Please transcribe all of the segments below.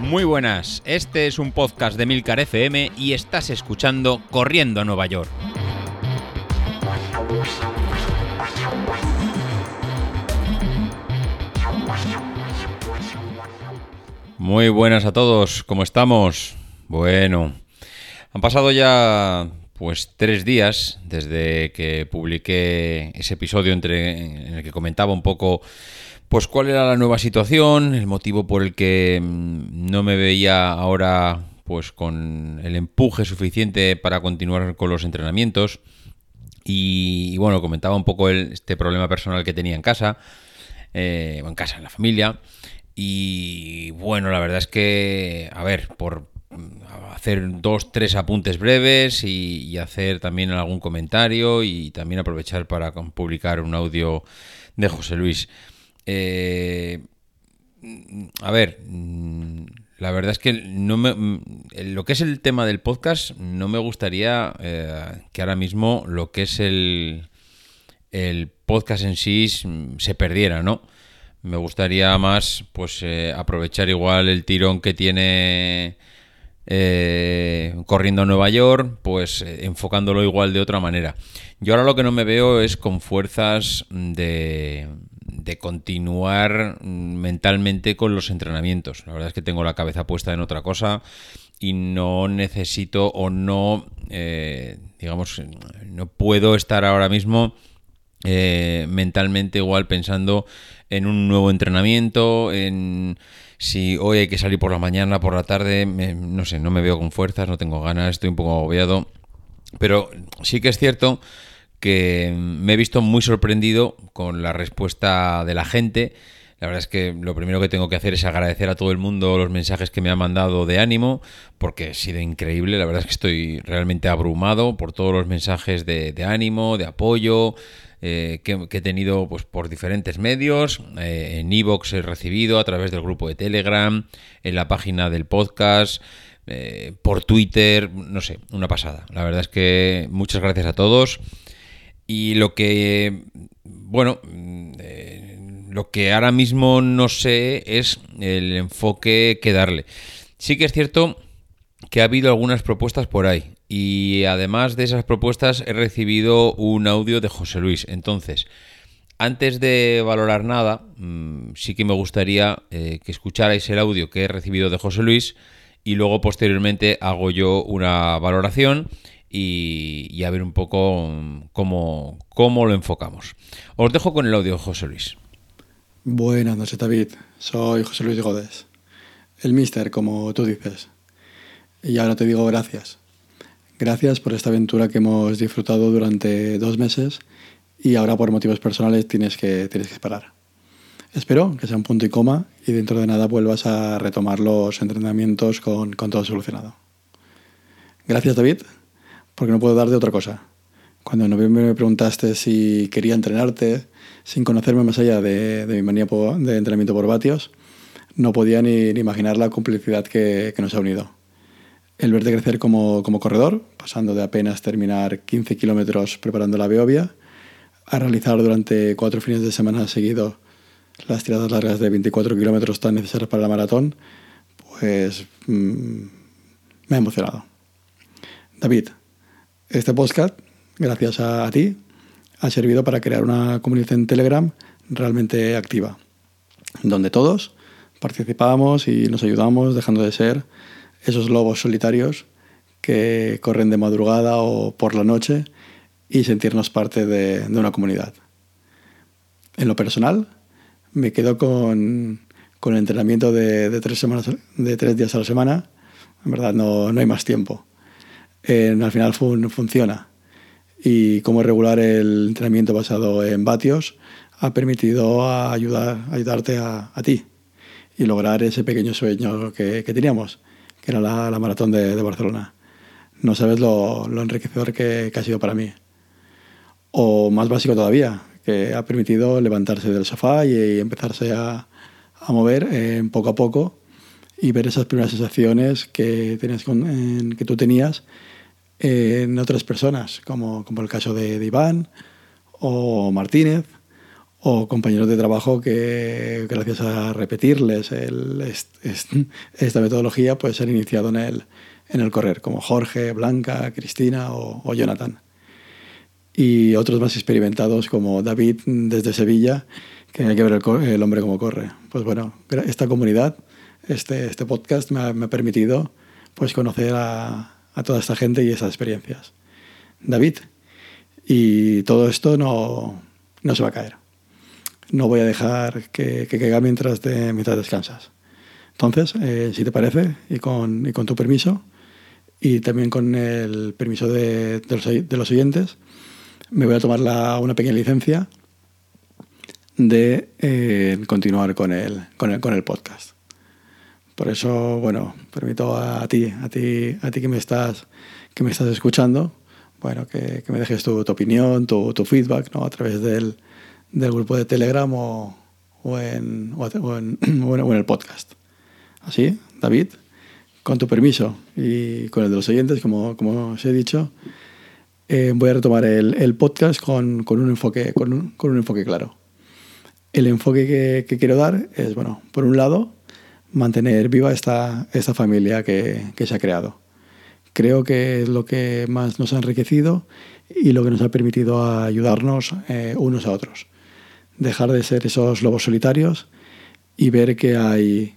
Muy buenas, este es un podcast de Milcar FM y estás escuchando Corriendo a Nueva York. Muy buenas a todos, ¿cómo estamos? Bueno, han pasado ya pues tres días desde que publiqué ese episodio entre, en el que comentaba un poco pues cuál era la nueva situación, el motivo por el que mm, no me veía ahora pues con el empuje suficiente para continuar con los entrenamientos. Y, bueno, comentaba un poco este problema personal que tenía en casa, eh, en casa, en la familia. Y bueno, la verdad es que, a ver, por mm, hacer dos, tres apuntes breves y, y hacer también algún comentario y también aprovechar para publicar un audio de José Luis. Eh, a ver, mm, la verdad es que mm, lo que es el tema del podcast no me gustaría eh, que ahora mismo lo que es el, el podcast en sí se perdiera, ¿no? Me gustaría más pues eh, aprovechar igual el tirón que tiene corriendo a Nueva York, pues enfocándolo igual de otra manera. Yo ahora lo que no me veo es con fuerzas de, de continuar mentalmente con los entrenamientos. La verdad es que tengo la cabeza puesta en otra cosa y no necesito o no, eh, digamos, no puedo estar ahora mismo eh, mentalmente igual pensando en un nuevo entrenamiento, en si hoy hay que salir por la mañana, por la tarde, no sé, no me veo con fuerzas, no tengo ganas, estoy un poco agobiado. Pero sí que es cierto que me he visto muy sorprendido con la respuesta de la gente. La verdad es que lo primero que tengo que hacer es agradecer a todo el mundo los mensajes que me han mandado de ánimo, porque ha sido increíble. La verdad es que estoy realmente abrumado por todos los mensajes de, ánimo, de apoyo, eh, que, he tenido pues, por diferentes medios. Eh, en Evox he recibido, a través del grupo de Telegram, en la página del podcast. Eh, por Twitter, no sé, una pasada. La verdad es que muchas gracias a todos. Y lo que, bueno, eh, lo que ahora mismo no sé es el enfoque que darle. Sí que es cierto que ha habido algunas propuestas por ahí. Y además de esas propuestas he recibido un audio de José Luis. Entonces, antes de valorar nada, mm, sí que me gustaría eh, que escucharais el audio que he recibido de José Luis y luego posteriormente hago yo una valoración y, a ver un poco cómo, cómo lo enfocamos. Os dejo con el audio, José Luis. Buenas noches, David. Soy José Luis Godes, el mister, como tú dices. Y ahora te digo gracias. Gracias por esta aventura que hemos disfrutado durante dos meses y ahora por motivos personales tienes que, tienes que parar. Espero que sea un punto y coma y dentro de nada vuelvas a retomar los entrenamientos con, con todo solucionado. Gracias, David porque no puedo dar de otra cosa. Cuando en noviembre me preguntaste si quería entrenarte, sin conocerme más allá de, mi manía de entrenamiento por vatios, no podía ni, imaginar la complicidad que, nos ha unido. El verte crecer como, corredor, pasando de apenas terminar 15 kilómetros preparando la Beovia, a realizar durante cuatro fines de semana seguidos las tiradas largas de 24 kilómetros tan necesarias para la maratón, pues mm, me ha emocionado. David, este podcast, gracias a, ti, ha servido para crear una comunidad en Telegram realmente activa, donde todos participamos y nos ayudamos dejando de ser esos lobos solitarios que corren de madrugada o por la noche y sentirnos parte de, una comunidad. En lo personal, me quedo con, el entrenamiento de, tres semanas, de tres días a la semana. En verdad, no, no hay más tiempo al final funciona. Y cómo regular el entrenamiento basado en vatios ha permitido ayudar, ayudarte a, ti y lograr ese pequeño sueño que, teníamos, que era la, maratón de, Barcelona. No sabes lo, enriquecedor que, ha sido para mí. O más básico todavía, que ha permitido levantarse del sofá y, empezarse a, mover poco a poco y ver esas primeras sensaciones que, tenías que tú tenías en otras personas, como, como el caso de, Iván o Martínez o compañeros de trabajo que gracias a repetirles esta metodología pues han iniciado en el, en el correr, como Jorge, Blanca, Cristina o, Jonathan. Y otros más experimentados como David desde Sevilla, que hay que ver el, hombre como corre. Pues bueno, esta comunidad, este, este podcast me ha, me ha permitido pues conocer a, a toda esta gente y esas experiencias. David, y todo esto no, no se va a caer no voy a dejar que, que caiga mientras, mientras descansas. Entonces, eh, si te parece, y con, y con, tu permiso, y también con el permiso de, de, los, de los, oyentes, me voy a tomar una pequeña licencia de eh, continuar con el, con, el, con el podcast. Por eso, bueno, permito a ti, a ti, a ti que me estás, que me estás escuchando, bueno, que, que me dejes tu, tu opinión, tu, tu, feedback, ¿no? A través del, del grupo de Telegram o, o, en, o, en, el podcast. Así, David, con tu permiso y con el de los oyentes, como, como os he dicho, eh, voy a retomar el, el podcast con, con, un enfoque, con, un, con, un, enfoque claro. El enfoque que, que, quiero dar es, bueno, por un lado, mantener viva esta, esta familia que, que se ha creado. Creo que es lo que más nos ha enriquecido y lo que nos ha permitido ayudarnos eh, unos a otros dejar de ser esos lobos solitarios y ver que hay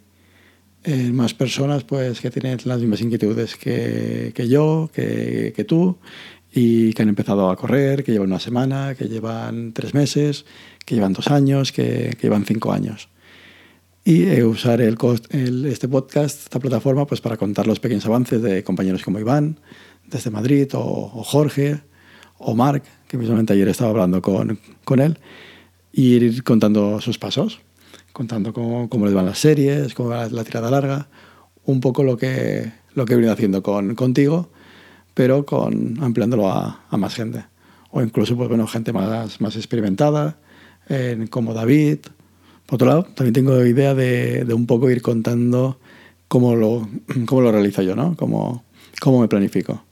eh, más personas pues, que tienen las mismas inquietudes que, que yo, que, que, tú, y que han empezado a correr, que llevan una semana, que llevan tres meses, que llevan dos años, que, que llevan cinco años. Y eh, usar el, el, este podcast, esta plataforma, pues para contar los pequeños avances de compañeros como Iván, desde Madrid, o, o Jorge, o Marc, que mismamente ayer estaba hablando con, con él, y ir contando sus pasos, contando cómo, cómo les van las series, cómo va la tirada larga, un poco lo que, lo que he venido haciendo con, contigo, pero con, ampliándolo a, a, más gente. O incluso, pues bueno, gente más, más experimentada, eh, como David. Por otro lado, también tengo idea de, de un poco ir contando cómo lo, cómo lo realizo yo, ¿no? Cómo, cómo me planifico.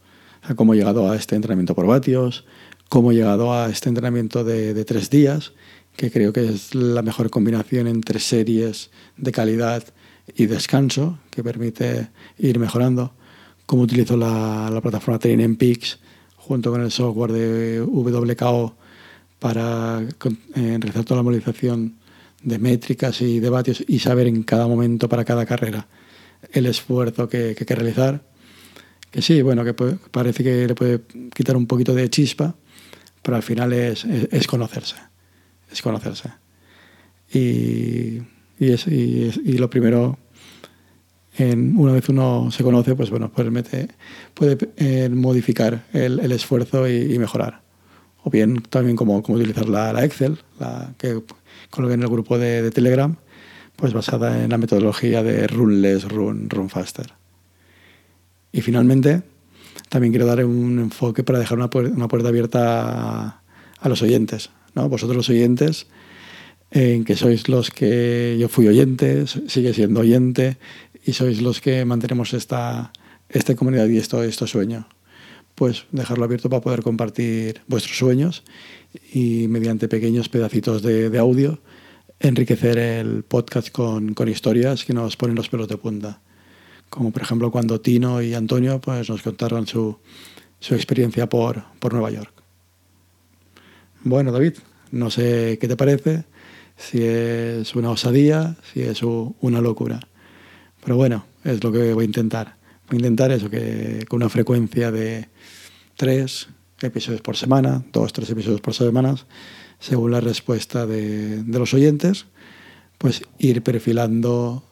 O sea, cómo he llegado a este entrenamiento por vatios, cómo he llegado a este entrenamiento de, de tres días que creo que es la mejor combinación entre series de calidad y descanso, que permite ir mejorando. Cómo utilizo la, la plataforma Training Peaks junto con el software de WKO para eh, realizar toda la movilización de métricas y de vatios y saber en cada momento para cada carrera el esfuerzo que, que hay que realizar. Que sí, bueno, que puede, parece que le puede quitar un poquito de chispa, pero al final es, es, es conocerse es conocerse. Y, y, es, y, y lo primero, en, una vez uno se conoce, pues bueno, pues puede eh, modificar el, el esfuerzo y, mejorar. O bien también como utilizar la, Excel, la que coloqué en el grupo de, Telegram, pues basada en la metodología de Run Run, Faster. Y finalmente, también quiero dar un enfoque para dejar una, una puerta abierta a, los oyentes, ¿no? Vosotros los oyentes, en que sois los que yo fui oyente, sigue siendo oyente, y sois los que mantenemos esta, esta comunidad y esto, esto sueño. Pues dejarlo abierto para poder compartir vuestros sueños y mediante pequeños pedacitos de, audio enriquecer el podcast con, con, historias que nos ponen los pelos de punta. Como por ejemplo cuando Tino y Antonio pues, nos contaron su, su experiencia por, por Nueva York. Bueno, David, no sé qué te parece, si es una osadía, si es una locura. Pero bueno, es lo que voy a intentar. Intentar eso, que con una frecuencia de tres episodios por semana, dos, tres episodios por semana, según la respuesta de, los oyentes, pues ir perfilando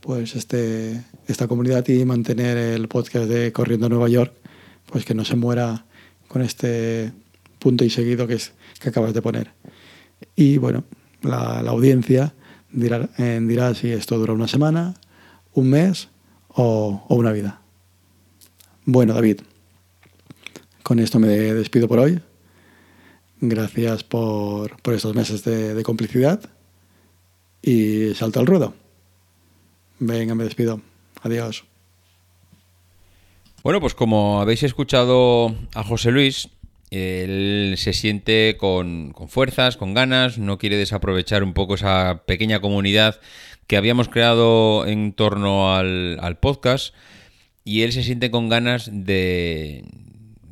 pues este, esta comunidad y mantener el podcast de Corriendo a Nueva York, pues que no se muera con este punto y seguido que, es, que acabas de poner. Y bueno, la, audiencia dirá, eh, dirá, si esto dura una semana, un mes o, una vida. Bueno, David, con esto me despido por hoy. Gracias por, por estos meses de, complicidad y salto al ruedo. Venga, me despido. Adiós. Bueno, pues como habéis escuchado a José Luis, él se siente con, fuerzas, con ganas, no quiere desaprovechar un poco esa pequeña comunidad que habíamos creado en torno al, podcast y él se siente con ganas de,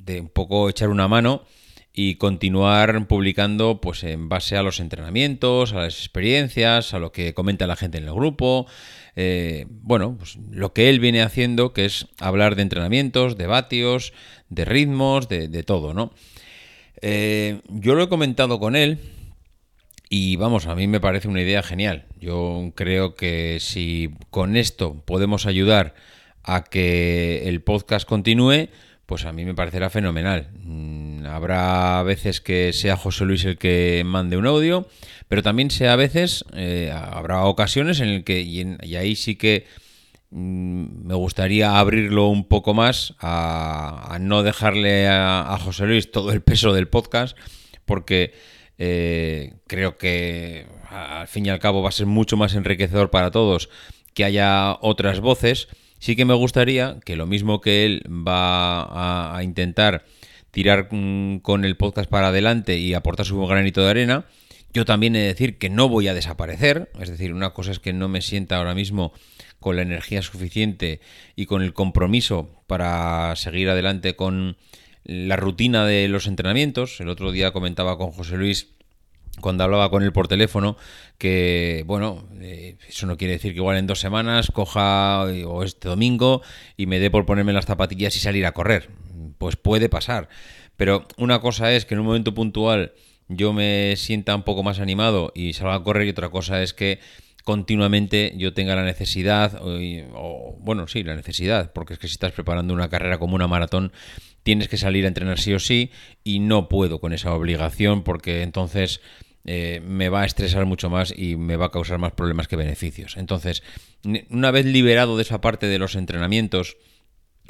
de un poco echar una mano y continuar publicando pues en base a los entrenamientos, a las experiencias, a lo que comenta la gente en el grupo. Eh, bueno, pues lo que él viene haciendo, que es hablar de entrenamientos, de vatios, de ritmos, de, todo, ¿no? Eh, yo lo he comentado con él y vamos, a mí me parece una idea genial. Yo creo que si con esto podemos ayudar a que el podcast continúe, pues a mí me parecerá fenomenal. Mm, habrá veces que sea José Luis el que mande un audio, pero también sea a veces, eh, habrá ocasiones en el que, y, ahí sí que mm, me gustaría abrirlo un poco más a, no dejarle a, José Luis todo el peso del podcast, porque eh, creo que al fin y al cabo va a ser mucho más enriquecedor para todos que haya otras voces Sí que me gustaría que lo mismo que él va a, intentar tirar mm, con el podcast para adelante y aportar su granito de arena, yo también he de decir que no voy a desaparecer, es decir, una cosa es que no me sienta ahora mismo con la energía suficiente y con el compromiso para seguir adelante con la rutina de los entrenamientos. El otro día comentaba con José Luis cuando hablaba con él por teléfono, que bueno, eh, eso no quiere decir que igual en dos semanas coja eh, o este domingo y me dé por ponerme las zapatillas y salir a correr. Pues puede pasar. Pero una cosa es que en un momento puntual yo me sienta un poco más animado y salga a correr y otra cosa es que continuamente yo tenga la necesidad, o, bueno, sí, la necesidad, porque es que si estás preparando una carrera como una maratón, tienes que salir a entrenar sí o sí y no puedo con esa obligación porque entonces eh, me va a estresar mucho más y me va a causar más problemas que beneficios. Entonces, una vez liberado de esa parte de los entrenamientos,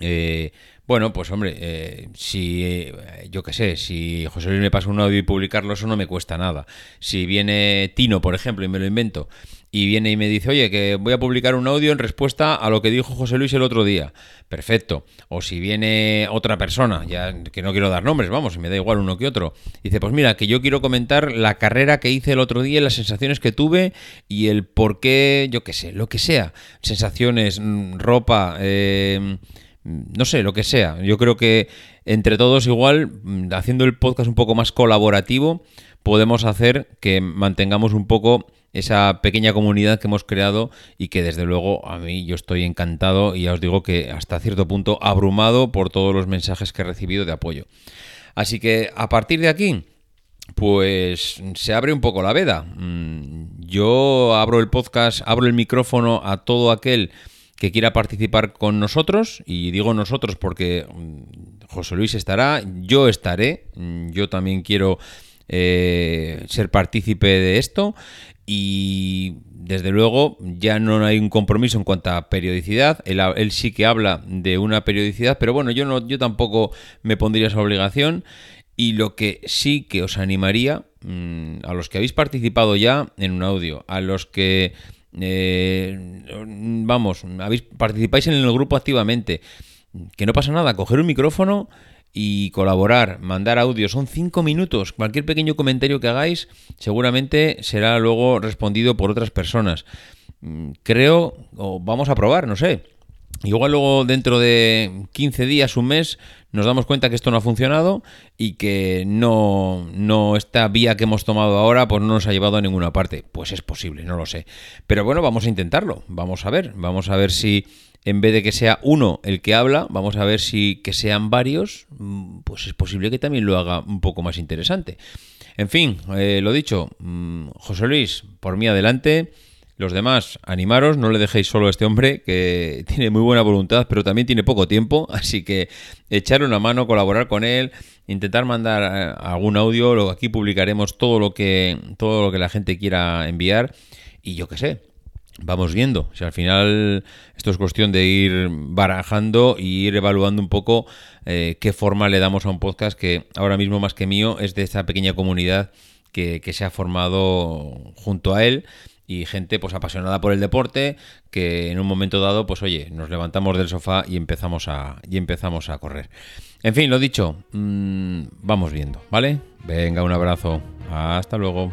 eh, bueno, pues hombre, eh, si yo qué sé, si José Luis me pasa un audio y publicarlo, eso no me cuesta nada. Si viene Tino, por ejemplo, y me lo invento, y viene y me dice, oye, que voy a publicar un audio en respuesta a lo que dijo José Luis el otro día. Perfecto. O si viene otra persona, ya que no quiero dar nombres, vamos, me da igual uno que otro. Dice, pues mira, que yo quiero comentar la carrera que hice el otro día, las sensaciones que tuve y el por qué, yo qué sé, lo que sea. Sensaciones, mm, ropa, eh, no sé, lo que sea. Yo creo que entre todos igual, mm, haciendo el podcast un poco más colaborativo, podemos hacer que mantengamos un poco esa pequeña comunidad que hemos creado y que desde luego a mí yo estoy encantado y ya os digo que hasta cierto punto abrumado por todos los mensajes que he recibido de apoyo. Así que a partir de aquí, pues se abre un poco la veda. Mm, yo abro el podcast, abro el micrófono a todo aquel que quiera participar con nosotros, y digo nosotros porque mm, José Luis estará, yo estaré, mm, yo también quiero eh, ser partícipe de esto y desde luego ya no hay un compromiso en cuanto a periodicidad. Él, sí que habla de una periodicidad, pero bueno, yo, no, yo tampoco me pondría esa obligación. Y lo que sí que os animaría, mm, a los que habéis participado ya en un audio, a los que, eh, vamos, habéis, participáis en el grupo activamente, que no pasa nada, coger un micrófono y colaborar, mandar audio. Son cinco minutos. Cualquier pequeño comentario que hagáis seguramente será luego respondido por otras personas. Mm, creo, o vamos a probar, no sé. Igual luego dentro de 15 días, un mes, nos damos cuenta que esto no ha funcionado y que no, no esta vía que hemos tomado ahora pues no nos ha llevado a ninguna parte. Pues es posible, no lo sé. Pero bueno, vamos a intentarlo. Vamos a ver. Vamos a ver si en vez de que sea uno el que habla, vamos a ver si que sean varios, mm, pues es posible que también lo haga un poco más interesante. En fin, eh, lo dicho, mm, José Luis, por mí adelante. Los demás, animaros, no le dejéis solo a este hombre que tiene muy buena voluntad, pero también tiene poco tiempo, así que echarle una mano, colaborar con él, intentar mandar eh, algún audio, aquí publicaremos todo lo que todo lo que la gente quiera enviar y yo qué sé, vamos viendo. Si al final esto es cuestión de ir barajando y ir evaluando un poco eh, qué forma le damos a un podcast que ahora mismo más que mío es de esta pequeña comunidad que, se ha formado junto a él y gente pues apasionada por el deporte que en un momento dado pues oye nos levantamos del sofá y empezamos a y empezamos a correr. En fin lo dicho mm, vamos viendo vale venga un abrazo. Hasta luego